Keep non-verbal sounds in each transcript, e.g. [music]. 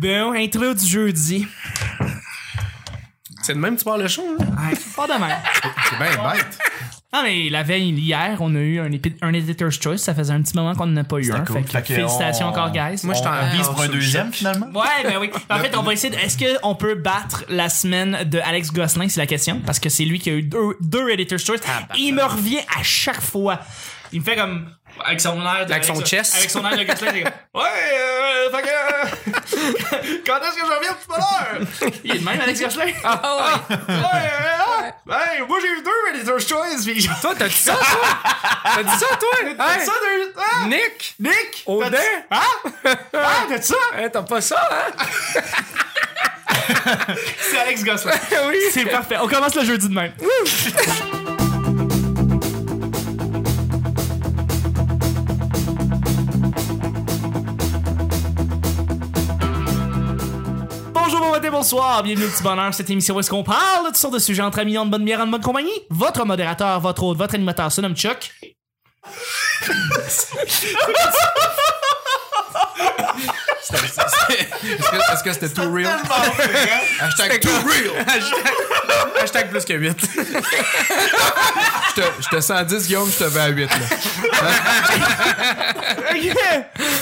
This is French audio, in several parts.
Bon, intro du jeudi. C'est de même que tu parles le show, hein? Ouais, pas de même. C'est bien bête. Non, mais la veille, hier, on a eu un, épi- un Editor's Choice. Ça faisait un petit moment qu'on n'en a pas eu un. cool. Fait que Fait que félicitations on- encore, guys. Moi, je t'en On vise vise pour un deuxième, finalement. Ouais, ben oui. En fait, on va essayer de. Est-ce qu'on peut battre la semaine de Alex Gosselin, c'est la question? Parce que c'est lui qui a eu deux, deux Editor's Choice. Et il me revient à chaque fois. Il me fait comme. Avec son air de. Avec son chest. Avec son air de Gosselin. [laughs] Ouais, euh, fait que. [laughs] Quand est-ce que je reviens tout à l'heure? Il est de même, Alex Gosselin. Ah ouais. Ouais, euh, hey, moi j'ai eu deux Editor's Choice. Puis. Toi, t'as dit ça, toi? T'as dit ça, toi? T'as Hey, ça, deux. Hein? Nick? Nick! Odin? Hein? [laughs] Ah, t'as ça? Hein, t'as pas ça, hein? C'est Alex Gosselin. oui. C'est parfait. On commence le jeudi de même. Bonsoir, bienvenue au petit bonheur, cette émission où est-ce qu'on parle de toutes sortes de sujets entre amis, en bonne bière, en bonne compagnie. Votre modérateur, votre hôte, votre animateur se nomme Chuck. [laughs] Est-ce que c'était too real? Hashtag too real. Hashtag, hashtag plus que 8. Je te- sens 10, Guillaume, je te vais à 8. Là.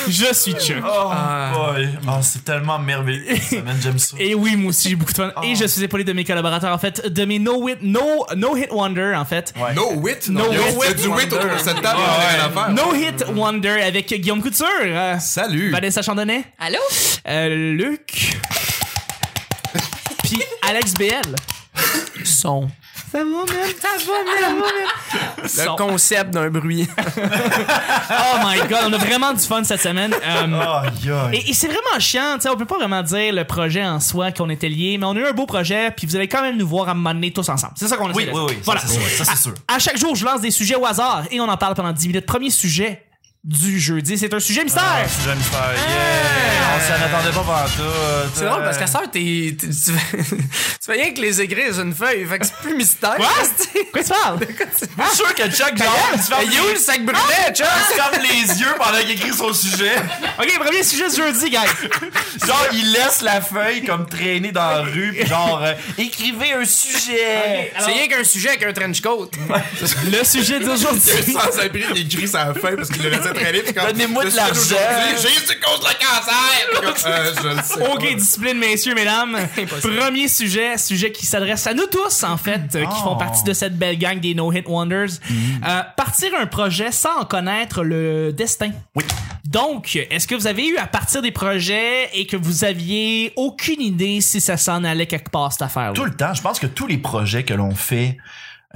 Je suis Chuck. Oh boy, oh, c'est tellement merveilleux. cette semaine, J'aime ça. Et oui, moi aussi, j'ai beaucoup de fun. Et je suis épaulé de mes collaborateurs, en fait, de mes no, wit, no, no hit wonder, en fait. Ouais. No wit? No wit du wit autour de cette table. No hit wonder avec Guillaume Couture, euh, Salut. Vanessa Chandonnet, Allô? euh, Luc, [laughs] puis Alex BL. Son. Ça va, man? Ça va, man? Le Son. concept d'un bruit. [laughs] Oh my god, on a vraiment du fun cette semaine. Euh. Et, et c'est vraiment chiant, tu sais, on peut pas vraiment dire le projet en soi qu'on était liés, mais on a eu un beau projet, puis vous allez quand même nous voir à un moment donné tous ensemble. C'est ça qu'on essaie Oui, de oui, faire. oui, ça, Voilà. c'est sûr, ça, c'est sûr. À chaque jour, je lance des sujets au hasard et on en parle pendant 10 minutes. Premier sujet du jeudi, c'est un sujet mystère. Ah, sujet mystère, yeah! On s'en attendait pas par tout. C'est drôle parce qu'à ça, t'es, t'es- tu, fais, [laughs] tu fais rien que les écrire sur une feuille. Fait que c'est plus mystère. Quoi? [laughs] c'est- Quoi tu parles? [laughs] Je suis sûr que Chuck, genre, il est où le sac brûlé, Chuck? il se ferme les yeux pendant qu'il écrit son sujet. ok, premier sujet du jeudi, guys. Genre, il laisse la feuille comme traîner dans la rue, pis genre, euh, écrivez un sujet. Alors- C'est rien qu'un sujet avec un trench coat. Le sujet d'aujourd'hui. sans abri, il écrit sa fin parce qu'il le laissait traîner. Donnez-moi de l'argent. J'ai du cause le cancer. Euh, je le sais. Ok, pas. discipline, messieurs, mesdames. Premier sujet, sujet qui s'adresse à nous tous, en fait, euh, qui font Oh. partie de cette belle gang des No Hit Wonders. Euh, partir un projet sans en connaître le destin. Oui. Donc, est-ce que vous avez eu à partir des projets et que vous aviez aucune idée si ça s'en allait quelque part, cette affaire Tout le temps, je pense que tous les projets que l'on fait,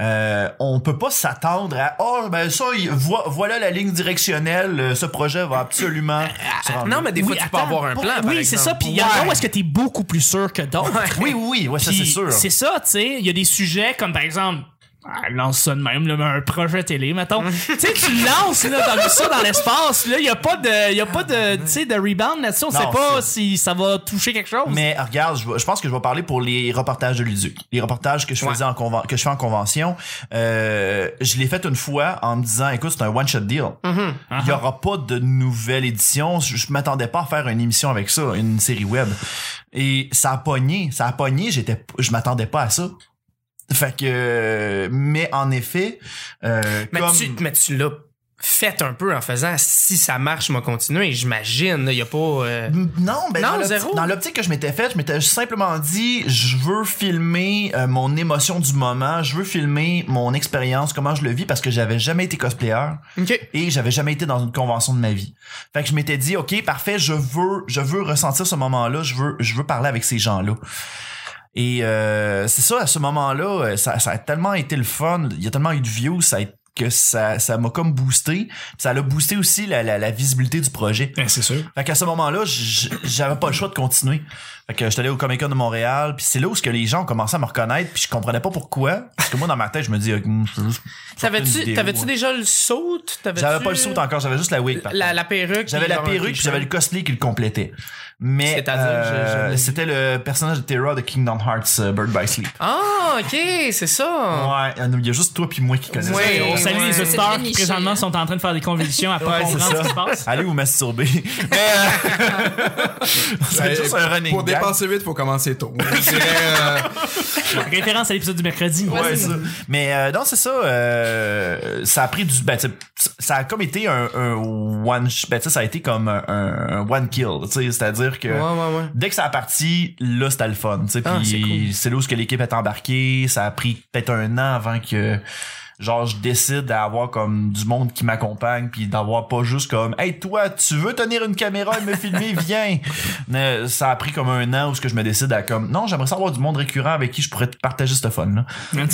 euh, on peut pas s'attendre à oh ben ça il- vo- voilà la ligne directionnelle euh, ce projet va absolument [laughs] Non, mais des fois, tu peux avoir un plan. par Oui, c'est ça. Puis il y en a où est-ce que t'es beaucoup plus sûr que d'autres. oui oui oui ouais, ça c'est sûr C'est ça, tu sais. Il y a des sujets comme par exemple. Ah, lance ça de même, là, un projet télé, mettons. [laughs] tu sais, tu lances là, dans, ça dans l'espace, là, il y a pas de, y a pas de, tu sais, de rebound là-dessus. On Non, sait pas si ça va toucher quelque chose. mais regarde, je, pense que je vais parler pour les reportages de Luduc. Les reportages que je faisais en que je fais en convention, euh, je l'ai fait une fois en me disant, écoute, c'est un one shot deal. Il y aura pas de nouvelle édition. Je, je m'attendais pas à faire une émission avec ça, une série web. Et ça a pogné, ça a pogné. J'étais, je m'attendais pas à ça. Fait que, mais en effet, euh, Mais comme tu, mais tu l'as fait un peu en faisant si ça marche, je vais continuer. J'imagine. Il y a pas. euh, Non, ben Non, dans l'opti- zéro. dans l'optique que je m'étais faite, je m'étais simplement dit, je veux filmer euh, mon émotion du moment, je veux filmer mon expérience, comment je le vis, parce que j'avais jamais été cosplayer Ok. et j'avais jamais été dans une convention de ma vie. Fait que je m'étais dit, ok, parfait, je veux, je veux ressentir ce moment-là, je veux, je veux parler avec ces gens-là. Et euh, c'est ça, à ce moment-là, euh, ça, ça a tellement été le fun, il y a tellement eu de views, ça a été que ça ça m'a comme boosté Puis ça a boosté aussi la, la, la visibilité du projet Ben, c'est sûr. fait qu'à ce moment-là, j'avais pas le choix de continuer. Fait que j'étais allé au Comic Con de Montréal, puis c'est là où ce que les gens ont commencé à me reconnaître, puis je comprenais pas pourquoi. Parce que moi, dans ma tête, je me dis, euh, sortir une T'avais-tu t'avais-tu déjà le saut? J'avais pas le saut encore, j'avais juste la wig. La, la perruque. J'avais la perruque, puis j'avais le cosplay qui le complétait. Mais euh, c'était le personnage de Terra de Kingdom Hearts euh, Bird by Sleep. Ah, ok, c'est ça. Ouais, il y a juste toi puis moi qui connaissons. Ouais, On salue ouais. les C'est auditeurs qui présentement hein. sont en train de faire des convulsions à pas Ouais, c'est comprendre ce qui se passe. Allez vous masturber. [laughs] Mais, euh, [laughs] c'est juste un running Pour gag. dépenser vite, faut commencer tôt. Je dirais, euh, [laughs] Référence à l'épisode du mercredi. Ouais, ça. Mais euh, non, c'est ça. euh, ça a pris du. Ben, ça a comme été un, un one. Ben, ça a été comme un, un one kill. tu sais, C'est-à-dire que Ouais, ouais, ouais. dès que ça a parti, là, c'était le fun. tu sais, Ah, c'est Puis cool. c'est là où l'équipe est embarquée. Ça a pris peut-être un an avant que. Genre, je décide d'avoir comme du monde qui m'accompagne, puis d'avoir pas juste comme, hey toi, tu veux tenir une caméra et me filmer, [laughs] viens. Mais ça a pris comme un an où ce que je me décide à comme, non, j'aimerais savoir du monde récurrent avec qui je pourrais partager ce fun là.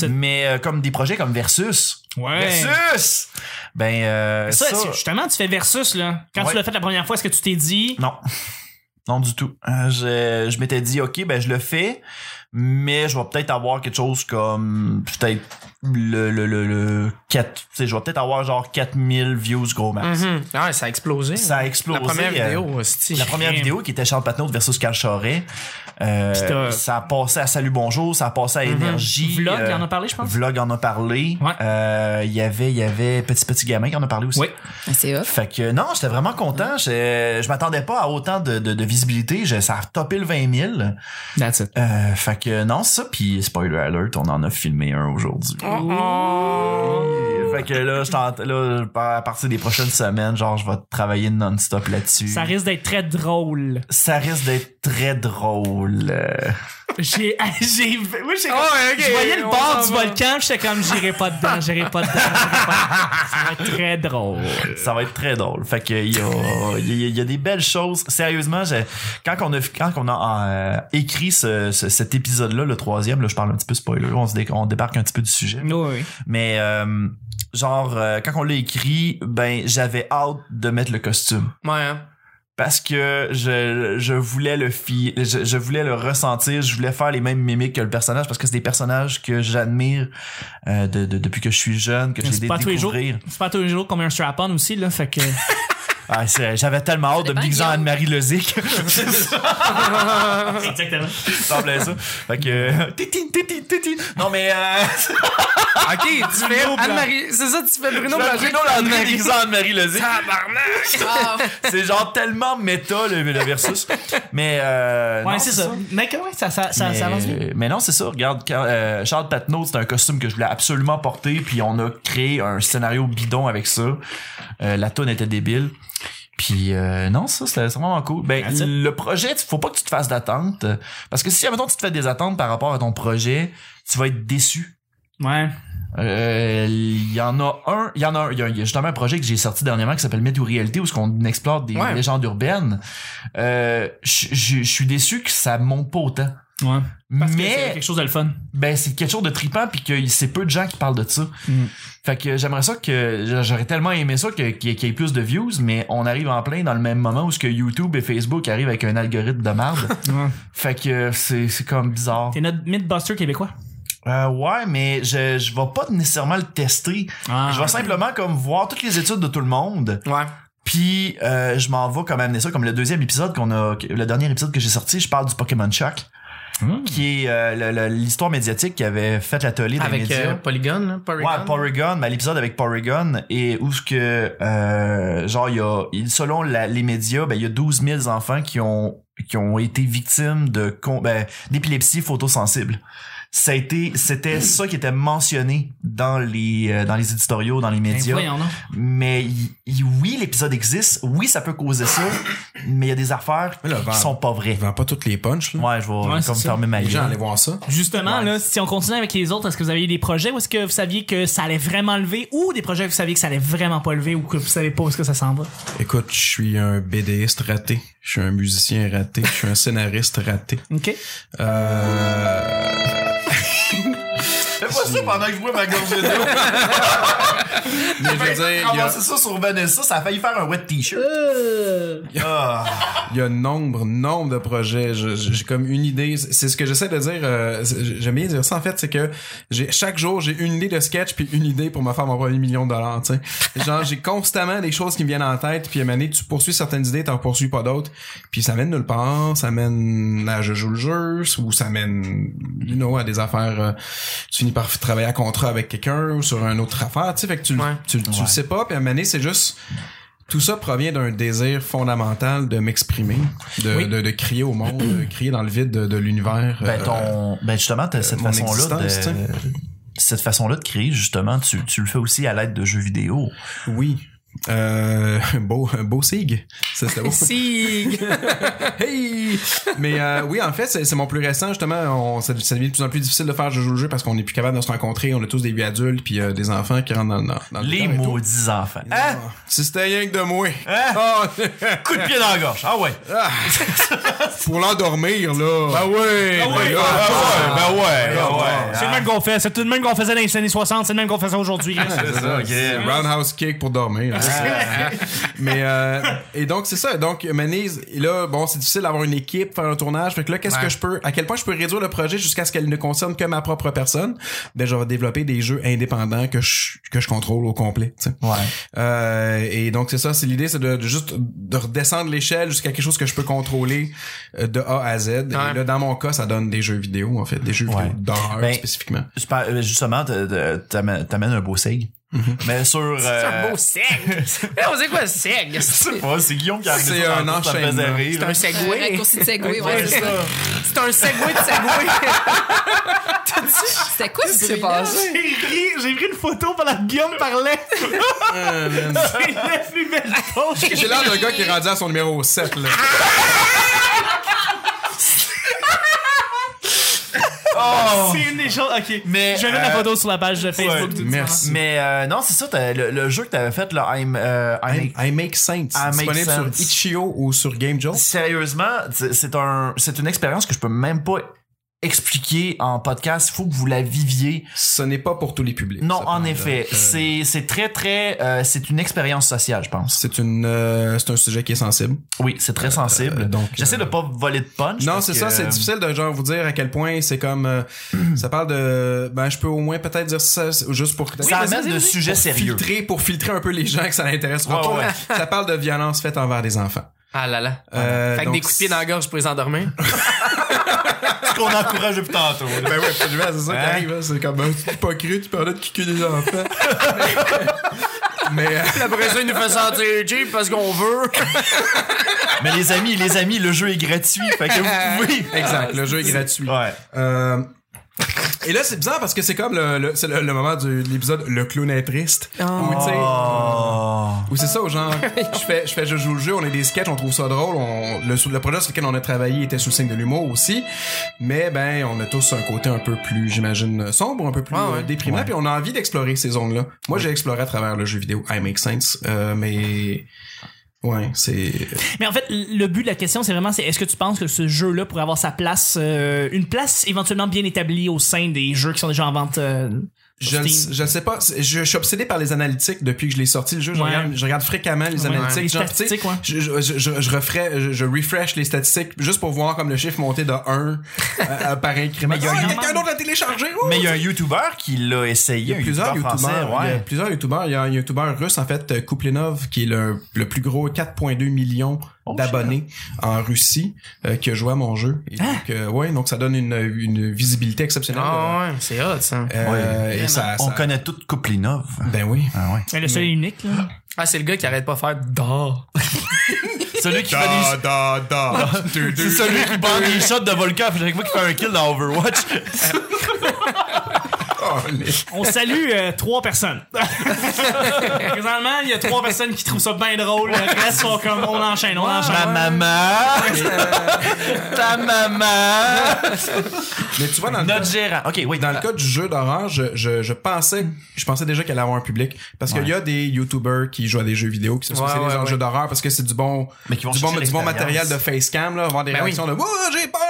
Mais euh, comme des projets comme Versus. Ouais. Versus! Ben, euh, Ça, ça, justement, tu fais versus, là. Quand Ouais. tu l'as fait la première fois, est-ce que tu t'es dit, non. Non, du tout. Euh, je je m'étais dit, OK, ben, je le fais, mais je vais peut-être avoir quelque chose comme, peut-être, le, le, le, le 4, tu sais, je vais peut-être avoir genre 4000 views gros max. Mhm. Ah, ça a explosé. Ça a explosé. La première euh, vidéo, c'est La première vidéo qui était Charles Patnaud versus Carl Charret, euh, ça a passé à Salut Bonjour, ça a passé à Énergie. Vlog euh, en a parlé, je pense? Vlog en a parlé. Ouais. Euh, Il y avait, il y avait Petit Petit Gamin qui en a parlé aussi. Oui. C'est off. Fait que non, j'étais vraiment content. Je, je m'attendais pas à autant de, de, de visibilité. Je, ça a topé le 20 000. That's it. Euh, fait que non, ça. Puis spoiler alert, on en a filmé un aujourd'hui. ね。Fait que là, je tente, là, à partir des prochaines semaines, genre, je vais travailler non-stop là-dessus. Ça risque d'être très drôle. Ça risque d'être très drôle. J'ai, [laughs] j'ai, moi, j'ai, Ah je voyais le bord du va. volcan, j'étais comme, j'irai pas dedans, j'irai pas dedans, j'irai pas dedans. Ça va être très drôle. ça va être très drôle. Fait que il y a, il y des belles choses. Sérieusement, j'ai- quand on a quand on a euh, écrit ce, ce- cet épisode-là, le troisième, là, je parle un petit peu spoiler, on, se dé- on débarque un petit peu du sujet. Oui, oui. Mais euh, genre euh, quand on l'a écrit, ben j'avais hâte de mettre le costume Ouais, hein. parce que je, je voulais le fi je, je voulais le ressentir, je voulais faire les mêmes mimiques que le personnage parce que c'est des personnages que j'admire euh, de, de- depuis que je suis jeune, que j'ai C'est aidé pas de tous les jours. découvrir. C'est pas tous les jours qu'on met un strap-on aussi, là, fait que. [laughs] Ah, c'est- j'avais tellement hâte de me déguiser en. Anne-Marie Lozic. [laughs] Exactement. Ça semblait ça. Fait que euh, titi, titi, titi. Non mais euh, [laughs] Ok, tu fais. Anne-Marie. C'est ça, tu fais Bruno je Blanc. fais Bruno Landry déguisé en Anne-Marie Lozic. Tabarnak! Ah, C'est genre tellement méta le, le versus. Mais euh, Ouais, c'est ça. Mais que, ouais, ça, ça, ça, mais, ça avance bien. mais non, c'est ça. Regarde, quand, euh, Charles Patnaud, c'est un costume que je voulais absolument porter, puis on a créé un scénario bidon avec ça. Euh, la tonne était débile. Puis euh, non, ça c'est vraiment cool. Ben le projet, il faut pas que tu te fasses d'attentes euh, parce que si admettons tu te fais des attentes par rapport à ton projet, tu vas être déçu. Ouais. Euh, Il y en a un, il y en a un, il y a, il y a justement un projet que j'ai sorti dernièrement qui s'appelle Mythe ou réalité où ce qu'on explore des Ouais. légendes urbaines. Euh, je suis déçu que ça monte pas autant. Ouais. Parce que c'est Mais quelque chose de le fun. ben c'est quelque chose de tripant puis que c'est peu de gens qui parlent de ça. Mm. Fait que j'aimerais ça que j'aurais tellement aimé ça que- qu'il y, ait- qu'il y ait plus de views, mais on arrive en plein dans le même moment où ce que YouTube et Facebook arrivent avec un algorithme de merde. [laughs] Ouais. fait que c'est c'est comme bizarre. T'es notre Mythbuster québécois? Euh, ouais, mais je je vais pas nécessairement le tester. Ah. Je vais simplement comme voir toutes les études de tout le monde. Ouais. Puis euh, je m'en vais comme amener ça comme le deuxième épisode qu'on a le dernier épisode que j'ai sorti, je parle du Pokémon Shock Mm. qui est euh, l'histoire médiatique qui avait fait l'atelier des Avec médias. euh, Polygon, là. Polygon. Ouais, Porygon, ben, l'épisode avec Porygon et où ce que euh, genre il y a selon la- les médias, ben il y a 12 000 enfants qui ont qui ont été victimes de ben, d'épilepsie photosensible. Ça a été c'était ça qui était mentionné dans les euh, dans les éditoriaux, dans les Ben, médias. voyons, non. Mais il- il- oui, l'épisode existe, oui, ça peut causer ça, mais il y a des affaires là, qui vend- sont pas vraies. Vends pas toutes les punches, là. Ouais, je vais Ouais, comme fermer ma Les gens, gueule. allez voir ça. Justement, Ouais. là, si on continue avec les autres, est-ce que vous aviez des projets ou est-ce que vous saviez que ça allait vraiment lever ou des projets que vous saviez que ça allait vraiment pas lever ou que vous savez pas où est-ce que ça s'en va? Écoute, je suis un BDiste raté. Je suis un musicien raté. Je suis un scénariste raté. OK. Euh... Ça pendant que je bois ma gorgée d'eau. [laughs] Mais je veux dire, il y a, Commencer ça sur Vanessa, ça a failli faire un wet t-shirt. Ah. il y a nombre, nombre de projets. Je- je- J'ai comme une idée. C'est ce que j'essaie de dire. euh, c'est- J'aime bien dire ça en fait, c'est que j'ai chaque jour j'ai une idée de sketch puis une idée pour me faire mon premier million de dollars. Tu sais, genre j'ai constamment des choses qui me viennent en tête. Puis à un moment donné, tu poursuis certaines idées, t'en poursuis pas d'autres. Puis ça mène nulle part. Ça mène à je joue le jeu ou ça mène, you know, à des affaires. euh, tu finis par travailler à contrat avec quelqu'un ou sur une autre affaire. Tu sais, fait que tu, Ouais. tu, tu Ouais. le sais pas. Puis à un moment donné, c'est juste tout ça provient d'un désir fondamental de m'exprimer, de, Oui. de, de crier au monde, de [clears throat] crier dans le vide de, de l'univers. Ben, euh, ton, ben justement, t'as cette façon-là de, cette façon-là de créer, justement, tu, tu le fais aussi à l'aide de jeux vidéo. oui. Euh, [laughs] beau, beau sig. Ça, c'était [laughs] beau. Si. [laughs] hey! Mais euh, oui, en fait, c'est mon plus récent, justement. On, ça, ça devient de plus en plus difficile de faire je joue le jeu parce qu'on n'est plus capable de se rencontrer. On a tous des vies adultes puis euh, des enfants qui rentrent dans, dans, dans le Les tout. maudits enfants. Hein? Ah, Si c'était rien que de moi. Hein? Ah, Coup de pied dans la gorge. Ah ouais. pour l'endormir, là. Ah ouais. Ah ouais. Ben ouais. Ben ouais. C'est le même qu'on fait. C'est le même qu'on faisait dans les années 60. C'est le même qu'on faisait aujourd'hui. C'est ça, ok. c'est roundhouse kick pour dormir. [laughs] mais euh, et donc c'est ça. Donc Manise, là bon, c'est difficile d'avoir une équipe, faire un tournage. Fait que là, qu'est-ce Ouais. que je peux, à quel point je peux réduire le projet jusqu'à ce qu'elle ne concerne que ma propre personne? Ben je vais développer des jeux indépendants que je que je contrôle au complet. tu sais. Ouais. Euh, et donc c'est ça, c'est l'idée, c'est de, de juste de redescendre l'échelle jusqu'à quelque chose que je peux contrôler euh, de A à Z. Et là, dans mon cas, ça donne des jeux vidéo en fait, des jeux Ouais. vidéo d'horreur Ben, spécifiquement. Euh, Justement, t'amènes un beau seg. Mais sur. [laughs] C'est euh, un beau seg. Mais [laughs] on sait quoi, seg? Je sais pas, c'est Guillaume qui a amené C'est ça un ça C'est un Un segway. raccourci de segway, ouais, c'est ça. C'est un segway de segway. [laughs] C'était quoi ce qui s'est passé? J'ai ri, j'ai pris une photo pendant que Guillaume parlait. C'est la plus belle pause que J'ai l'air d'un gars qui est rendu à son numéro 7 là. Oh! C'est une des choses. Ok. Mais, je vais mettre la photo sur la page de Facebook. ouais, merci. Mais euh, non, c'est ça, t'as- le, le jeu que t'avais fait, là, I'm, euh, I'm- I, I Make Sense. I Make disponible Sense. sur Itch.io ou sur Game Jolt. sérieusement, c'est un, c'est une expérience que je peux même pas expliquer en podcast. Il faut que vous la viviez. Ce n'est pas pour tous les publics. Non, en effet, Euh, c'est, c'est très, très, euh, c'est une expérience sociale, je pense. c'est une euh, c'est un sujet qui est sensible. Oui, c'est très sensible. euh, donc, J'essaie euh, de pas voler de punch. Non, c'est que, ça, c'est difficile de genre vous dire à quel point c'est comme euh, [clears throat] ça parle de ben je peux au moins peut-être dire ça juste pour Ça amène de sujets sérieux. filtrer pour filtrer un peu les gens que ça Ouais, ouais. Ça parle de violence faite envers des enfants. Ah là là. Euh, Fait que donc, des coups de pied dans la gorge pour les endormir. [laughs] [laughs] ce qu'on encourage depuis tantôt. là. Ben ouais, absolument, c'est ça qui Hein? arrive. hein. C'est comme, euh, tu pas cru, tu parlais de kicker des enfants. [laughs] Mais, euh, Après ça, il nous fait sentir cheap parce qu'on veut. [laughs] Mais les amis, les amis, le jeu est gratuit. Fait que vous pouvez. exact, le jeu est gratuit. Ouais. Euh, et là, c'est bizarre parce que c'est comme le, le- c'est le, le moment de l'épisode Le clown est triste. Où, tu sais, Oh. Ou c'est ça, au genre, je fais, je fais, je joue le jeu, on est des sketchs, on trouve ça drôle, on, le, le projet sur lequel on a travaillé était sous le signe de l'humour aussi, mais ben, on a tous un côté un peu plus, j'imagine, sombre, un peu plus ouais. euh, déprimant, puis on a envie d'explorer ces zones-là. Moi, j'ai exploré à travers le jeu vidéo I Make Sense, euh, mais, ouais, c'est, Mais en fait, le but de la question, c'est vraiment, c'est est-ce que tu penses que ce jeu-là pourrait avoir sa place, euh, une place éventuellement bien établie au sein des jeux qui sont déjà en vente euh, je, je sais pas, je, je suis obsédé par les analytiques depuis que je l'ai sorti le jeu, je, Ouais. regarde, je regarde fréquemment les Ouais, analytiques, genre, statistiques, ouais. je, je, je, refrais, je, je refresh les statistiques juste pour voir comme le chiffre monter de 1 [laughs] euh, par incrément. Mais il y a Ah, un- quelqu'un d'autre l'a téléchargé. oh! Mais il y a un YouTuber qui l'a essayé. Il y a plusieurs YouTuber youtubeurs. Il y a plusieurs youtubeurs. Il y a un youtubeur russe, en fait, euh, Kuplinov, qui est le, le plus gros 4.2 millions Oh, d'abonnés en Russie, euh, qui a joué à mon jeu. Et donc, euh, ouais, donc ça donne une, une visibilité exceptionnelle. Ah ouais, c'est hot ça. Euh, et ça, On ça- connaît tout Kuplinov. Ben oui. Ah ouais. Mais le seul et unique, là. Ah, c'est le gars qui arrête pas de faire d'or. [laughs] Celui qui fait des... da, da. C'est celui qui prend des shots de volcan à chaque fois qu'il fait un kill dans Overwatch. [laughs] Oh, On salue euh, trois personnes. [laughs] Présentement, il y a trois personnes qui trouvent ça bien drôle. Le reste sont comme on enchaîne, on enchaîne. Ma maman. [laughs] Ta maman. Mais tu vois, dans le cas- Notre gérant. Ok, oui. Dans le cas du jeu d'horreur, je, je, je pensais, je pensais déjà qu'elle allait avoir un public. Parce qu'il y a des YouTubers qui jouent à des jeux vidéo, qui se spécialisent ouais, ouais. jeu d'horreur parce que c'est du bon, Mais qui vont du bon, du bon matériel de facecam, là, avoir des Ben réactions de, ouh, j'ai peur,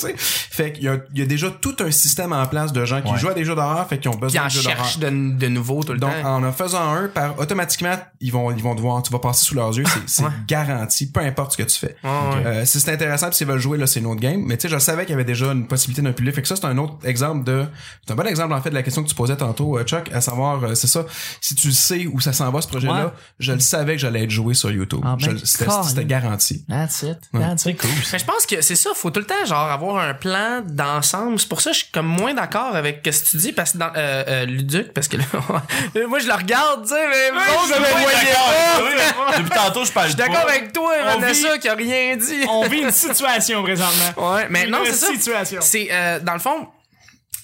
tu sais. Fait qu'il y a, il y a déjà tout un système en place de gens qui Ouais. jouent à des jeux d'horreur, fait qu'ils ont besoin en de jeux d'horreur. de, de nouveau tout le Donc, temps. en en faisant un, par, automatiquement, ils vont, ils vont devoir, tu vas passer sous leurs yeux. C'est, c'est Ouais. garanti, peu importe ce que tu fais. Ouais, ouais. Euh, si c'est intéressant, puis s'ils veulent jouer, là, c'est une autre game. Mais tu sais, je savais qu'il y avait déjà une possibilité d'un public. Fait que ça, c'est un autre exemple de, c'est un bon exemple, en fait, de la question que tu posais tantôt, euh, Chuck, à savoir, euh, c'est ça, si tu sais où ça s'en va, ce projet-là, Ouais. je le savais que j'allais être joué sur YouTube. Ah, ben, Je- c'était, Colin. c'était garanti. That's it. That's it. Cool. Mais je pense que c'est ça, faut tout le temps genre avoir un plan d'ensemble. C'est pour ça que je suis comme moins d'accord avec ce que tu dis parce que dans euh, euh, Luduc parce que là [laughs] moi je le regarde, tu sais mais vous autres, vous me voyez pas. Depuis tantôt, je parle Je suis d'accord avec toi, Vanessa qui a rien dit. [laughs] On vit une situation présentement. Ouais, mais Une non, c'est ça. situation. C'est euh, dans le fond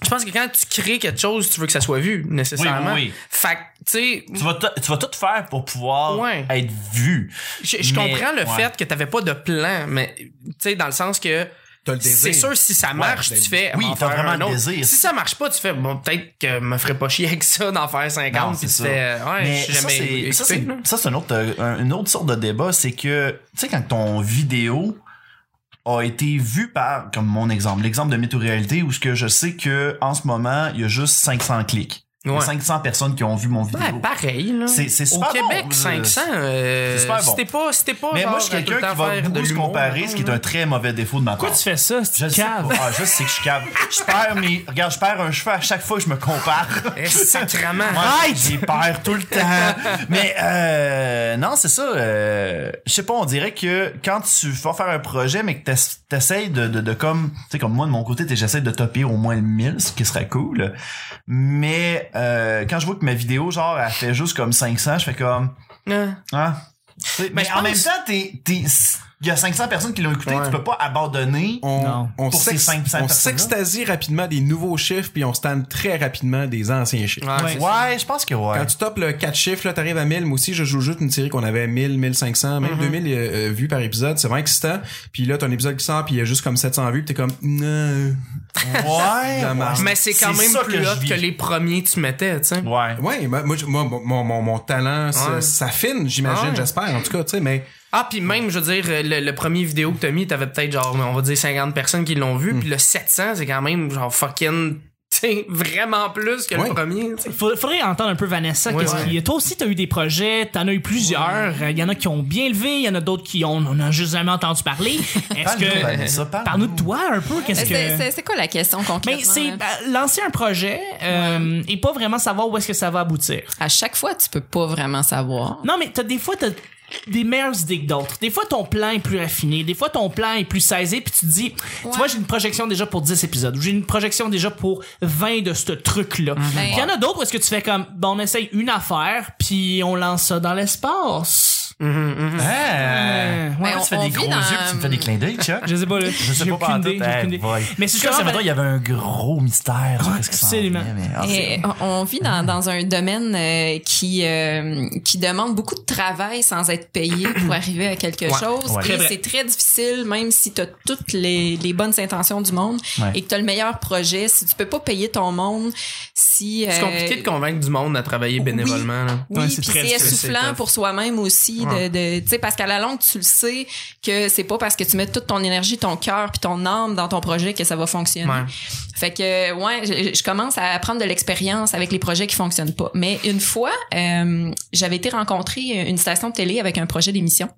je pense que quand tu crées quelque chose, tu veux que ça soit vu nécessairement. Oui, oui, oui. Fait tu sais Tu vas, tu vas tout faire pour pouvoir Ouais. être vu. je, je Mais- comprends le ouais. fait que t'avais pas de plan, mais tu sais dans le sens que le. C'est sûr, si ça marche, Ouais, tu fais. oui, t'as vraiment un autre. désir. Si ça marche pas, tu fais, bon, peut-être que je me ferais pas chier avec ça d'en faire 50, Non, puis c'est tu ça. fais, euh, ouais, Mais je suis ça, jamais c'est, ça, c'est, là. ça, c'est un autre, euh, un- une autre sorte de débat, c'est que, tu sais, quand ton vidéo a été vue par, comme mon exemple, l'exemple de Météo-Réalité, où ce que je sais que, en ce moment, il y a juste 500 clics. Il y a Ouais. 500 personnes qui ont vu mon vidéo. Ouais, pareil, là. C'est- c'est Au super Québec, bon. 500, euh, C'est super bon. t'es pas, t'es pas, Mais genre, moi, je suis quelqu'un qui va beaucoup se comparer, ce qui est un très mauvais défaut de ma part. Pourquoi tu fais ça? Je C'est sais cave. pas. Ah, je sais que je suis cave. Je perds mes, regarde, je perds un cheveu à chaque fois que je me compare. Eh, sacrement. Ouais, j'y perds tout le temps. Mais euh, non, c'est ça. Euh, je sais pas, on dirait que quand tu vas faire un projet, mais que t'ess- t'essayes de, de, de comme, tu sais, comme moi de mon côté, j'essaie de topper au moins le 1000, ce qui serait cool. Mais euh, quand je vois que ma vidéo, genre, elle fait juste comme 500, je fais comme, Ouais. Mais, en pense- même temps, t'es, t'es, il y a 500 personnes qui l'ont écouté, Ouais. tu peux pas abandonner. on, Non. on, s'extasie rapidement des nouveaux chiffres puis on stanne très rapidement des anciens chiffres. Ouais, je pense que ouais. Quand tu topes le 4 chiffres, là, t'arrives à 1000. Moi aussi, je joue juste une série qu'on avait 1000, 1500, même 2000 euh, vues par épisode. C'est vraiment excitant. Puis là, t'as un épisode qui sort, puis il y a juste comme 700 vues, puis t'es comme, non. Ouais. Mais c'est quand même plus que que les premiers que tu mettais, tu sais. Ouais. Ouais, moi, moi, moi, mon, mon, mon talent, ça, Ouais. ça fine, j'imagine, Ouais. j'espère, en tout cas, tu sais, mais Ah, puis même, je veux dire, le, le premier vidéo que t'as mis, t'avais peut-être genre, on va dire 50 personnes qui l'ont vu, puis le 700, c'est quand même genre fucking, tu sais, vraiment plus que Ouais. le premier, tu sais. Faudrait, entendre un peu Vanessa. Ouais, qu'est-ce ouais. qui- Toi aussi, t'as eu des projets, t'en as eu plusieurs. Il y en a qui ont bien levé, il y en a d'autres qui ont, on a juste jamais entendu parler. [laughs] Est-ce Parle-nous, que Vanessa, parle-nous. parle-nous de toi un peu Qu'est-ce C'est que c'est- c'est quoi la question concrètement? mais c'est là? euh, lancer un projet euh, et pas vraiment savoir où est-ce que ça va aboutir. À chaque fois, tu peux pas vraiment savoir. Non, mais t'as des fois t'as des meilleures idées que d'autres. Des fois ton plan est plus raffiné, des fois ton plan est plus saisi puis tu te dis Ouais. tu vois j'ai une projection déjà pour 10 épisodes ou j'ai une projection déjà pour 20 de ce truc là. Ben- Puis il y en a d'autres où est-ce que tu fais comme bon on essaye une affaire puis on lance ça dans l'espace. Ah. Ouais, tu on- fais on des vit gros dans- yeux tu me fais des clins d'œil, Chuck. Je sais pas là. Je sais pas pas idée, j'ai aucune idée. Mais c'est justement il y avait un gros mystère s'en absolument. venait, mais- ah, c'est- Et on vit dans, dans un domaine euh, qui euh, qui demande beaucoup de travail sans être payé pour arriver à quelque Ouais, chose. ouais. Et c'est très difficile, même si tu as toutes les, les bonnes intentions du monde Ouais. et que tu as le meilleur projet. Si tu peux pas payer ton monde, si... C'est euh, compliqué de convaincre du monde à travailler bénévolement, là. Oui, Ouais, c'est puis très c'est essoufflant pour soi-même aussi Ouais. de, de tu sais parce qu'à la longue tu le sais que c'est pas parce que tu mets toute ton énergie, ton cœur puis ton âme dans ton projet que ça va fonctionner. Ouais. Fait que ouais, je, je commence à prendre de l'expérience avec les projets qui fonctionnent pas. Mais une fois, euh, j'avais été rencontrer une station de télé avec un projet d'émission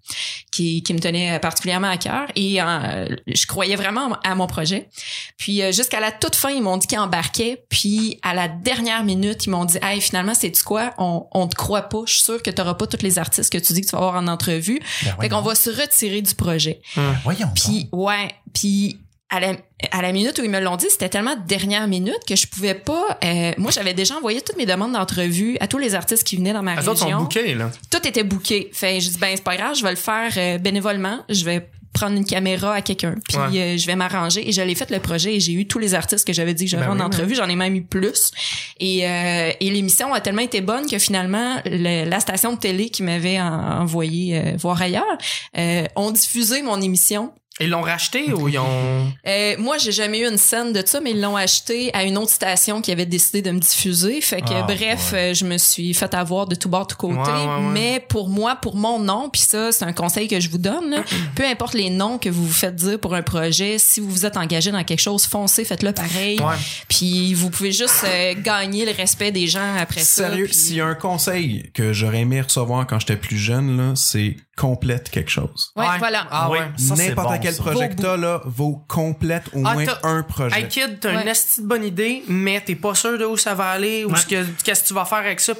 qui, qui me tenait particulièrement à cœur et euh, je croyais vraiment à mon projet. Puis euh, jusqu'à la toute fin, ils m'ont dit qu'ils embarquaient. Puis à la dernière minute, ils m'ont dit "Hey, finalement, c'est tu quoi? On on te croit pas. Je suis sûre que tu auras pas tous les artistes que tu dis que tu vas avoir en entrevue. Ben fait qu'on va se retirer du projet." Voyons. Puis ouais, puis à la, à la minute où ils me l'ont dit, c'était tellement de dernière minute que je pouvais pas. euh, moi, j'avais déjà envoyé toutes mes demandes d'entrevue à tous les artistes qui venaient dans ma Les autres sont région. bookés, là. Tout était booké. Fait, je dis ben c'est pas grave, je vais le faire euh, bénévolement. Je vais prendre une caméra à quelqu'un puis Ouais. euh, je vais m'arranger et je l'ai fait le projet et j'ai eu tous les artistes que j'avais dit que j'aurais Ben en oui, entrevue j'en ai même eu plus et, euh, et l'émission a tellement été bonne que finalement le- la station de télé qui m'avait en- envoyé euh, voir ailleurs euh, ont diffusé mon émission Ils l'ont racheté ou ils ont. Euh, moi, j'ai jamais eu une scène de ça, mais ils l'ont acheté à une autre station qui avait décidé de me diffuser. Fait que, Ah, bref, euh, je me suis fait avoir de tout bord, tout côté. Ouais, ouais, ouais. Mais pour moi, pour mon nom, puis ça, c'est un conseil que je vous donne. là. [clears throat] peu importe les noms que vous vous faites dire pour un projet, si vous vous êtes engagé dans quelque chose, foncez, faites-le pareil. Puis vous pouvez juste euh, gagner le respect des gens après ça. Sérieux, s'il y a un conseil que j'aurais aimé recevoir quand j'étais plus jeune, là, c'est complète quelque chose. Ouais, voilà. Ah ouais. Ça, c'est N'importe bon, quel ça. projet que t'as, là, vaut complète au Ah, moins un projet. Hey kid, t'as une Ouais. de bonne idée, mais t'es pas sûr de où ça va aller ou Ouais. ce que qu'est-ce que tu vas faire avec ça.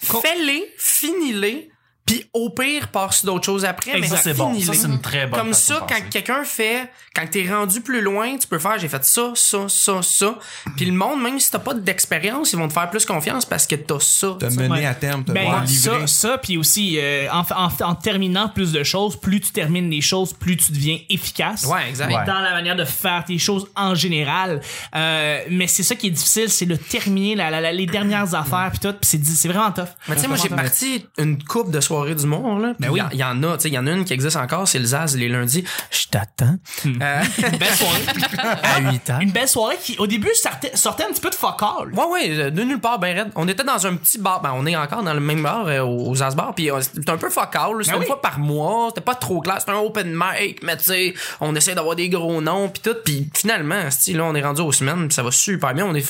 Fais-les, finis-les, puis au pire passe sur d'autres choses après, Exact. mais Ça, c'est bon. Ça, c'est une très bonne Comme façon ça, de quand quelqu'un fait, quand t'es rendu plus loin, tu peux faire, j'ai fait ça, ça, ça, ça. Puis le monde, même si t'as pas d'expérience, ils vont te faire plus confiance parce que t'as ça. T'as mené Ouais. à terme, t'as Ben, ça, ça, puis aussi, euh, en, en, en terminant plus de choses, plus tu termines les choses, plus tu deviens efficace. Ouais, exact. Ouais. Dans la manière de faire tes choses en général. Euh, mais c'est ça qui est difficile, c'est de terminer la, la- la- les dernières affaires, puis tout, puis c'est, vraiment tough. Mais tu sais, moi, j'ai parti une coupe de soirées d'humour, là. Ben oui. Il y, en a, tu sais, il y en a une qui existe encore, c'est le Zaz les lundis. Je t'attends. Euh, [laughs] Une belle soirée. [laughs] à 8 ans. Une belle soirée qui, au début, sortait, sortait un petit peu de focal. Ouais, ouais, euh, de nulle part, ben raide. On était dans un petit bar, ben on est encore dans le même bar euh, aux Zaz Bar, puis c'était un peu focal, c'était Ben une oui. fois par mois, c'était pas trop clair, c'était un open mic, mais tu sais, on essaie d'avoir des gros noms puis tout, puis finalement, là on est rendu aux semaines, puis ça va super bien, on est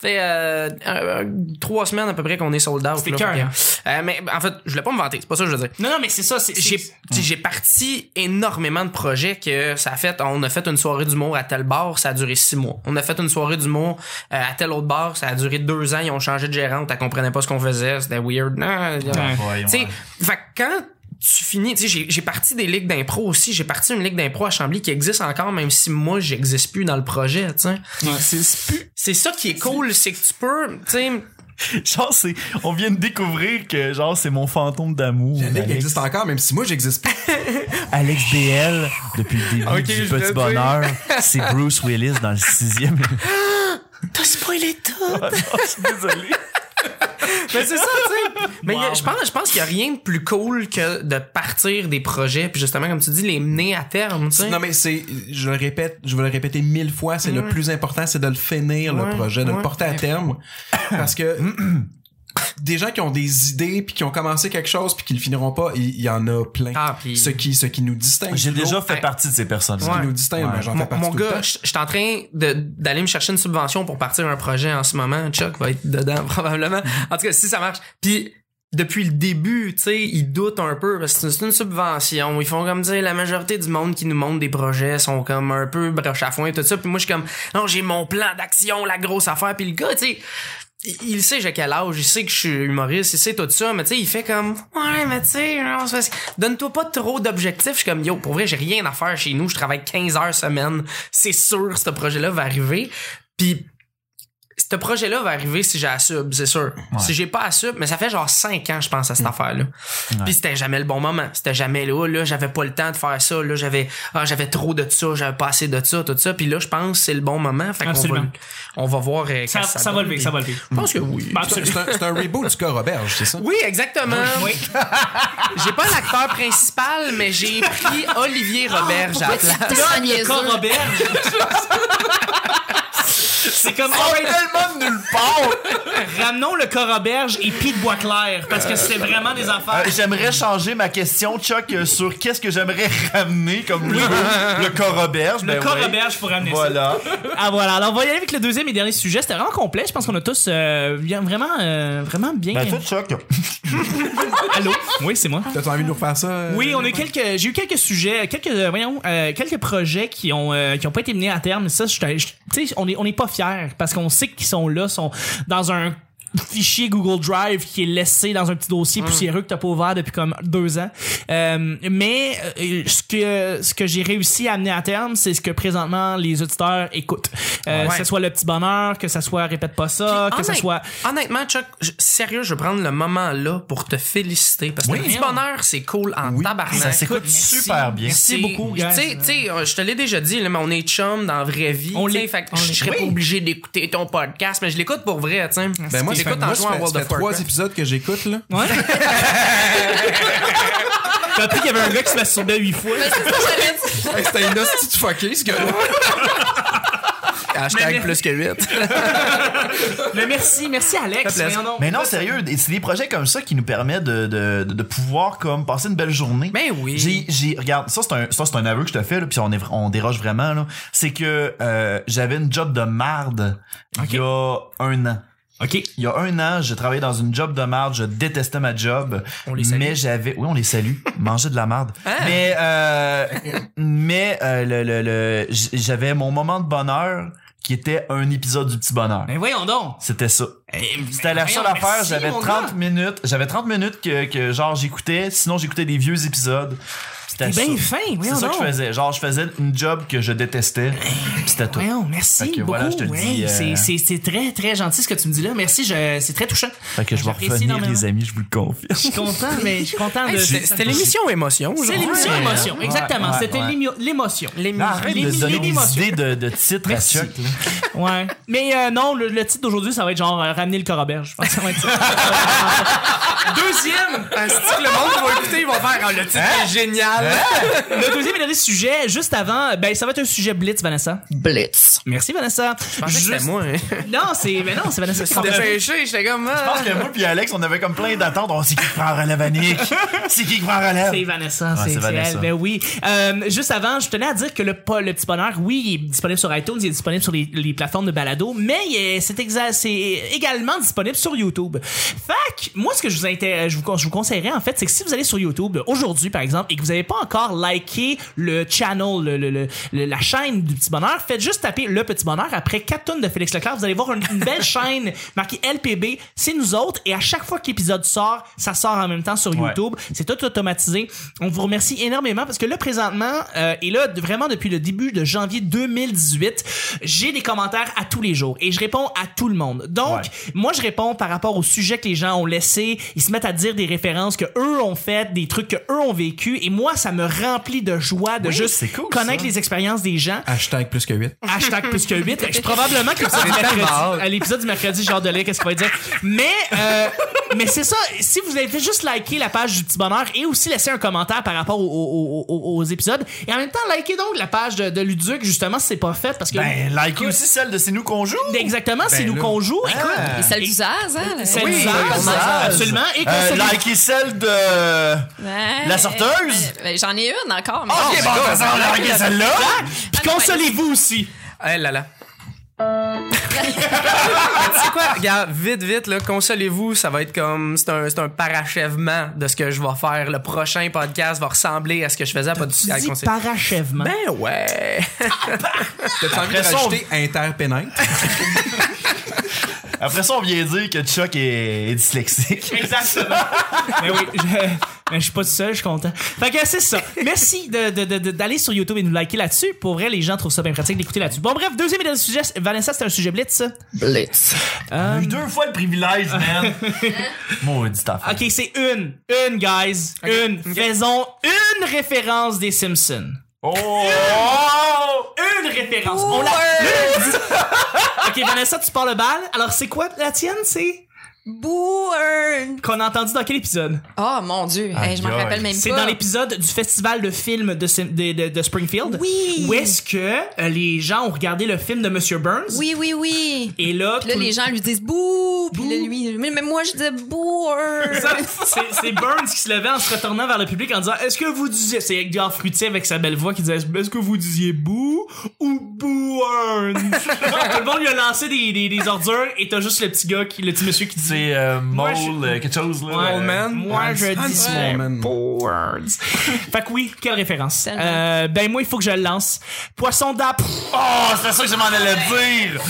fait euh, trois semaines à peu près qu'on est sold out. C'était là, que, hein? euh, mais en fait, je voulais pas me vanter, pas ça que je veux dire. Non, non, mais c'est ça, c'est, J'ai c'est- tu sais, j'ai parti énormément de projets que ça a fait on a fait une soirée d'humour à tel bar ça a duré six mois on a fait une soirée d'humour euh, à tel autre bar ça a duré deux ans ils ont changé de gérante elle comprenait pas ce qu'on faisait c'était weird non Ouais. Ouais, tu sais ouais. fait que quand tu finis, tu sais, j'ai, j'ai parti des ligues d'impro aussi. J'ai parti une ligue d'impro à Chambly qui existe encore, même si moi, j'existe plus dans le projet, tu sais. plus- C'est ça qui est cool, c'est que tu peux, tu sais, [laughs] Genre, c'est, on vient de découvrir que, genre, c'est mon fantôme d'amour. Ligue Alex, existe encore, même si moi j'existe pas. [laughs] Alex BL, depuis le début du Petit. Bonheur, c'est Bruce Willis dans le sixième. [gasps] t'as spoilé tout! [laughs] je suis désolé. Mais c'est ça, tu sais. Mais Wow. je pense, je pense qu'il y a rien de plus cool que de partir des projets puis justement comme tu dis les mener à terme, tu sais. Non mais c'est, je le répète, je vais le répéter mille fois, c'est le plus important, c'est de le finir Ouais, le projet, de ouais. le porter à terme, parce que [clears throat] des gens qui ont des idées puis qui ont commencé quelque chose puis qui le finiront pas, il il y, en a plein. Ah, puis- Ce qui, ce qui nous distingue. J'ai déjà fait partie de ces personnes. ce qui nous distingue, Ouais. ben, j'en mon, fais partie mon tout gars, je suis en train de d'aller me chercher une subvention pour partir un projet en ce moment. Chuck va être dedans [laughs] probablement. En tout cas, si ça marche. Puis depuis le début, tu sais, ils doutent un peu parce que c'est une subvention. Ils font comme dire la majorité du monde qui nous montre des projets sont comme un peu broche à foin tout ça. Puis moi je suis comme non, j'ai mon plan d'action, la grosse affaire. Puis le gars, tu sais, il, sait j'ai quel âge, il sait que je suis humoriste, il sait tout ça, mais tu sais, il fait comme ouais, mais tu sais, donne-toi pas trop d'objectifs. Je suis comme yo, pour vrai, j'ai rien à faire chez nous, je travaille 15 heures semaine. C'est sûr ce projet-là va arriver. Puis ce projet-là va arriver si j'ai sub, c'est sûr. Si j'ai pas sub, mais ça fait genre 5 ans, je pense, à cette affaire-là. Puis c'était jamais le bon moment. C'était jamais là. Là, j'avais pas le temps de faire ça. Là, j'avais, ah, j'avais trop de ça. J'avais pas assez de ça, tout ça. Puis là, je pense que c'est le bon moment. Fait qu'on va, on va voir. euh, ça, va lever, ça va lever. Je pense que oui. Ben, C'est un, c'est un reboot du cas Roberge, c'est ça? Oui, exactement. Oui. [laughs] J'ai pas l'acteur principal, mais j'ai pris Olivier Roberge à la place. [laughs] C'est comme, alright, tellement nulle part! ramenons le corps Auberge et Pete Boisclair, parce que c'est vraiment des affaires. Euh, j'aimerais changer ma question, Chuck, euh, sur qu'est-ce que j'aimerais [laughs] ramener comme le, le corps auberge. le Ben corps oui. Auberge pour ramener ça. Voilà. Ah voilà, alors on va y aller avec le deuxième et dernier sujet. C'était vraiment complet. Je pense qu'on a tous euh, bien- vraiment, euh, vraiment bien. Ben, toi, Chuck. [laughs] Allô? Oui, c'est moi. T'as envie de nous refaire ça? euh, Oui, on a eu quelques, j'ai eu quelques sujets, quelques, euh, voyons, euh, quelques projets qui ont, euh, qui ont pas été menés à terme. Ça, je, je- tu sais, on est, on est pas fiers parce qu'on sait qu'ils sont là, sont dans un fichier Google Drive qui est laissé dans un petit dossier poussiéreux que t'as pas ouvert depuis comme deux ans. Euh, mais euh, ce que ce que j'ai réussi à amener à terme, c'est ce que présentement les auditeurs écoutent. Euh, Ouais. Que ce soit le petit bonheur, que ça soit répète pas ça, que ça soit Honnêtement, Chuck, je- sérieux, je vais prendre le moment là pour te féliciter. Parce que Oui. le petit bonheur, c'est cool en tabarnak. Ça s'écoute merci. super bien. Merci beaucoup, Tu sais, tu sais, euh, je te l'ai déjà dit, là, mais on est chum dans la vraie vie. On l'est. Fait je serais pas Oui. obligé d'écouter ton podcast, mais je l'écoute pour vrai, tu sais. Ben moi, moi, en jouant à World of trois Warcraft. épisodes que j'écoute, là. Ouais. [laughs] T'as appris qu'il y avait un gars qui se masturbait huit fois. [laughs] Hey, C'était une hostie de fucké, ce gars-là. [laughs] Hashtag Mais- plus que 8. Mais merci, merci Alex. Ça fait plaisir. Voyons donc. Mais non, sérieux, c'est des projets comme ça qui nous permettent de, de, de, de pouvoir comme passer une belle journée. Ben oui. J'ai, j'ai, regarde, ça c'est un, ça c'est un aveu que je te fais là, puis on est, on déroge vraiment là. C'est que euh, j'avais une job de marde il y a un an. Ok. Il y a un an, j'ai travaillé dans une job de marde, je détestais ma job. On les salue. Mais j'avais, oui, on les salue, [laughs] manger de la marde. Mais, euh, mais euh, le, le, le, j'avais mon moment de bonheur qui était un épisode du petit bonheur. Mais voyons donc. C'était ça. Eh, C'était la seule affaire, j'avais mon 30 gars. minutes, j'avais 30 minutes que, que genre j'écoutais, sinon j'écoutais des vieux épisodes. C'était bien fin, C'est voyons ça que je faisais. Genre je faisais une job que je détestais, pis c'était tout. Voyons, merci Fait que beaucoup. voilà, je te Ouais, dis, euh, c'est, c'est, c'est très, très gentil ce que tu me dis là. Merci, je, c'est très touchant. Fait que je vais revenir énormément. les amis, je vous le confirme. Je suis content, mais je suis content de. C'était c'était l'émission Émotion. C'est l'émission Ouais. émotion, exactement. ouais, C'était l'émotion. Arrête de donner des idées de, Merci. à Chuck. [laughs] Ouais. Mais euh, non, le, le titre d'aujourd'hui, ça va être genre euh, Ramener le Coroberge. Je pense que ça va être ça. [laughs] Deuxième, Ah, c'est-tu que le monde va écouter, ils vont faire Ah, le titre est génial. le deuxième et dernier sujet, juste avant, ben ça va être un sujet blitz, Vanessa. Blitz. Merci, Vanessa. Je pensais que c'était Juste- moi. hein. Non, c'est, mais non, c'est Vanessa. qui s'en fait. Dépêché, j'étais comme. Je ah. pense que moi puis Alex, on avait comme plein d'attentes. On sait qui prend relève à Nick. C'est qui qui prend relève. C'est Vanessa, c'est c'est c'est Vanessa. elle. Ben oui. Euh, juste avant, je tenais à dire que le, pas- le petit bonheur, oui, il est disponible sur iTunes, il est disponible sur les, les plateformes de balado, mais il est- c'est exa- c'est également disponible sur YouTube. Fait que, moi, ce que je vous, je vous, con- je vous conseillerais, en fait, c'est que si vous allez sur YouTube aujourd'hui, par exemple, et que vous n'avez pas encore liké le channel, le, le- le- le- la chaîne du petit bonheur, faites juste taper le petit bonheur après 4 tonnes de Félix Leclerc. Vous allez voir une, une belle [laughs] chaîne marquée LPB. C'est nous autres. Et à chaque fois que l'épisode sort, ça sort en même temps sur Ouais. YouTube. C'est tout automatisé. On vous remercie énormément parce que là, présentement, euh, et là, vraiment depuis le début de janvier 2018, j'ai des commentaires à tous les jours et je réponds à tout le monde. Donc, Ouais. moi, je réponds par rapport au sujet que les gens ont laissé. Ils se mettent à dire des références que eux ont faites, des trucs que eux ont vécu. Et moi, ça me remplit de joie de Oui, juste cool, connaître ça. les expériences des gens. Hashtag plus que 8. Hashtag plus que 8. Je suis probablement que hâte. à l'épisode du mercredi, genre de lire qu'est-ce qu'il va dire. Mais, euh, mais c'est ça. Si vous avez fait juste liker la page du petit bonheur et aussi laisser un commentaire par rapport aux, aux- aux- aux épisodes. Et en même temps, likez donc la page de, de Luduc, justement, si c'est pas fait parce que. Ben, likez aussi celle de C'est nous qu'on joue. Exactement, c'est Ben nous qu'on joue. Ah. Écoute. Et celle du Zaz, hein? Celle Oui, du Zaz, celle du Zaz. absolument. Et qu'on Euh, likez celle de... Ouais. La sorteuse? J'en ai une encore. Mais Ok, bon, on va liker celle-là. Puis consolez-vous aussi. Eh là là. [laughs] tu sais quoi, regarde, vite, vite, là, consolez-vous, ça va être comme, c'est un, c'est un parachèvement de ce que je vais faire. Le prochain podcast va ressembler à ce que je faisais à, pod- Tu à dis Conseil- parachèvement? Ben ouais. [laughs] T'as envie de rajouter interpénètre? [laughs] Après ça, on vient dire que Chuck est, est dyslexique. Exactement. [laughs] mais oui, je, mais je suis pas tout seul, je suis content. Fait que c'est ça. Merci de, de- de- de- d'aller sur YouTube et nous liker là-dessus. Pour vrai, les gens trouvent ça bien pratique d'écouter là-dessus. Bon, bref, deuxième et dernier sujet. Vanessa, c'était un sujet blitz, ça? Blitz. Euh, J'ai eu deux fois le privilège, man. [laughs] Maudit affaire. ok, c'est une. Une, guys. Une. Faisons une référence des Simpsons. Oh! Une référence. On l'a. ok, Vanessa, tu parles le bal. Alors, c'est quoi la tienne? C'est? Booern. Qu'on a entendu dans quel épisode? Oh mon dieu, Hey, je m'en rappelle même pas. C'est dans l'épisode du festival de films de, Sim- de, de- de Springfield. Oui. Où est-ce que euh, les gens ont regardé le film de Monsieur Burns? Oui, oui, oui. Et là, Puis là, tout- les gens lui disent bouh. Puis là, Bouh. lui, mais, mais moi, je disais Booern. Ça, c'est, Burns qui se levait en se retournant vers le public en disant Est-ce que vous disiez. C'est Edgar Fruitier avec sa belle voix qui disait Est-ce que vous disiez bou ou Burns [laughs] Tout le monde lui a lancé des, des, des ordures et t'as juste le petit gars, qui, le petit monsieur qui dit C'est euh, Moi, Mole, je- euh, quelque chose, là. Ouais, euh, man. Moi, je Moleman. Burns. [laughs] fait que oui, quelle référence. Euh, ben moi, il faut que je le lance. Poisson d'app. Oh, c'est ça que je m'en allais dire!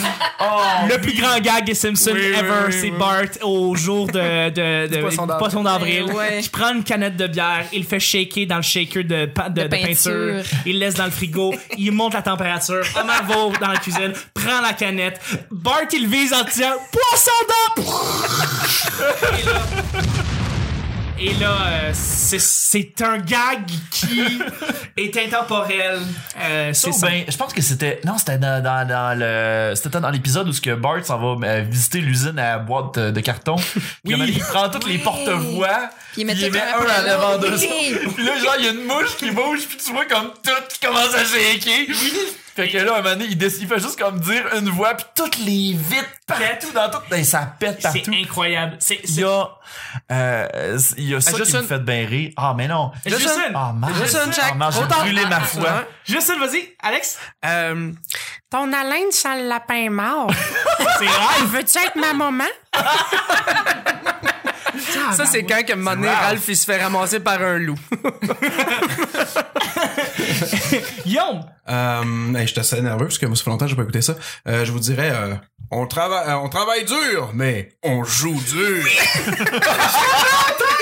Oh! [laughs] Le plus grand gag des Simpsons Oui, ever, oui, c'est oui. Bart au jour de, de, de- poisson d'avril. poisson d'avril. Eh ouais. qui prend une canette de bière, il le fait shaker dans le shaker de, pa- de, De de peinture. il le laisse dans le frigo, [laughs] il monte la température, Homer va dans la cuisine, prend la canette, Bart il le vise en disant poisson d'app. Et là, euh, c'est- c'est un gag qui est intemporel. Euh, c'est ben, je pense que c'était non c'était dans, dans, dans le c'était dans l'épisode où ce que Bart s'en va euh, visiter l'usine à boîte de, carton. [laughs] Puis il prend toutes les porte-voix Puis il met met un à l'avant de ça. Puis là genre il y a une mouche qui bouge puis tu vois comme tout qui commence à shaker fait que là un moment donné il, décide, il fait juste comme dire une voix puis toutes les vitres partout dans tout ben, ça pète C'est partout incroyable. C'est il c'est- y a euh, il y a ça qui Justin- me fait bien rire ah mais non Justin. ah man Justin, check. ah, j'ai Autant- brûlé ma Ah, foi. Justin, vas-y, Alex? Euh, ton haleine sent le lapin mort. [laughs] C'est rare. Veux-tu être ma maman? [laughs] Ça, c'est quand, qu'à un moment donné, Ralph, il se fait ramasser par un loup. [laughs] Guillaume. Euh, hey, je suis assez nerveux parce que moi, ça fait longtemps que j'ai pas écouté ça. Euh, je vous dirais, euh, on travaille, euh, on travaille dur, mais on joue dur. [laughs]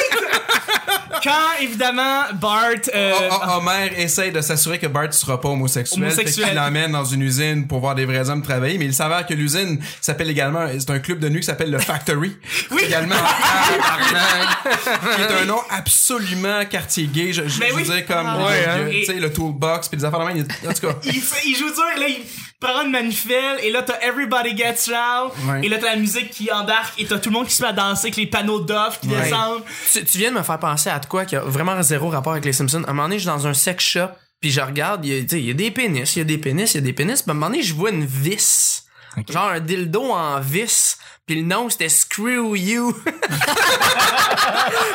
Quand, évidemment, Bart... euh, O- O- Homer essaye de s'assurer que Bart sera pas homosexuel. Homosexuel. Fait qu'il l'emmène dans une usine pour voir des vrais hommes travailler, mais il s'avère que l'usine s'appelle également, c'est un club de nuit qui s'appelle le Factory. [laughs] Oui. Également. qui est un nom absolument quartier gay. Je, je, Ben je oui. veux dire comme, Ah, il ouais, il hein. tu sais, le toolbox puis des affaires de même. il- En tout cas. il, il joue dur, là, il prend une manifelle, et là, t'as Everybody Gets Loud, Ouais. et là, t'as la musique qui embarque, et t'as tout le monde qui se met à danser avec les panneaux d'offres qui Ouais. descendent. tu, tu viens de me faire penser à de quoi qui a vraiment zéro rapport avec les Simpsons. À un moment donné, je suis dans un sex shop, puis je regarde, il y, a, tu y des pénis, il y a des pénis, il y a des pénis. Puis à un moment donné, je vois une vis. Genre un dildo en vis. Puis le nom, c'était Screw You. [laughs]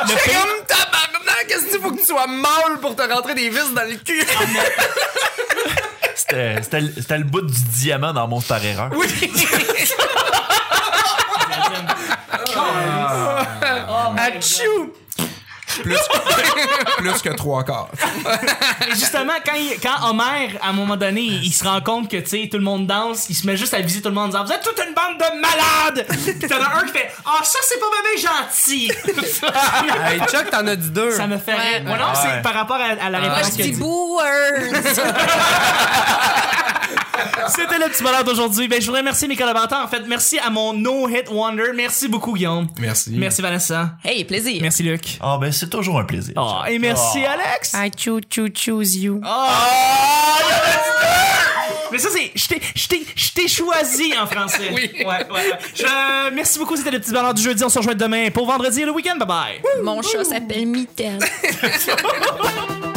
J'étais comme tabarnak, qu'est-ce qu'il faut que tu sois mâle pour te rentrer des vis dans le cul? [laughs] C'était, c'était, le- c'était le bout du diamant dans Monster Erreur. oui! [laughs] Achou! Plus, [laughs] plus que trois quarts. Et [laughs] justement, quand, il- quand Homer, à un moment donné, il, il se rend compte que, tu sais, tout le monde danse, il se met juste à viser tout le monde en disant, vous êtes toute une bande de malades! Pis t'en as un qui fait, ah, ça, c'est pas bébé gentil! [laughs] Hey, Chuck, t'en as dit deux. Ça me fait Ouais. rire. Moi, non, Ouais. c'est par rapport à, à la Moi, réponse je qu'il a dis booers. C'était le petit bonheur d'aujourd'hui. Ben, je voudrais remercier mes collaborateurs. En fait, merci à mon No Hit Wonder. Merci beaucoup, Guillaume. Merci. Merci, Vanessa. hey, plaisir. Merci, Luc. Ah, ben, c'est toujours un plaisir. Oh, et merci, Alex. I choo choo choose you. Mais ça, c'est. Je t'ai- je t'ai- je t'ai choisi en français. [laughs] Oui. Ouais, ouais, ouais. Je- merci beaucoup. C'était le petit bonheur du jeudi. On se rejoint demain pour vendredi et le week-end. Bye bye. Mon chat s'appelle Mitaine. [laughs]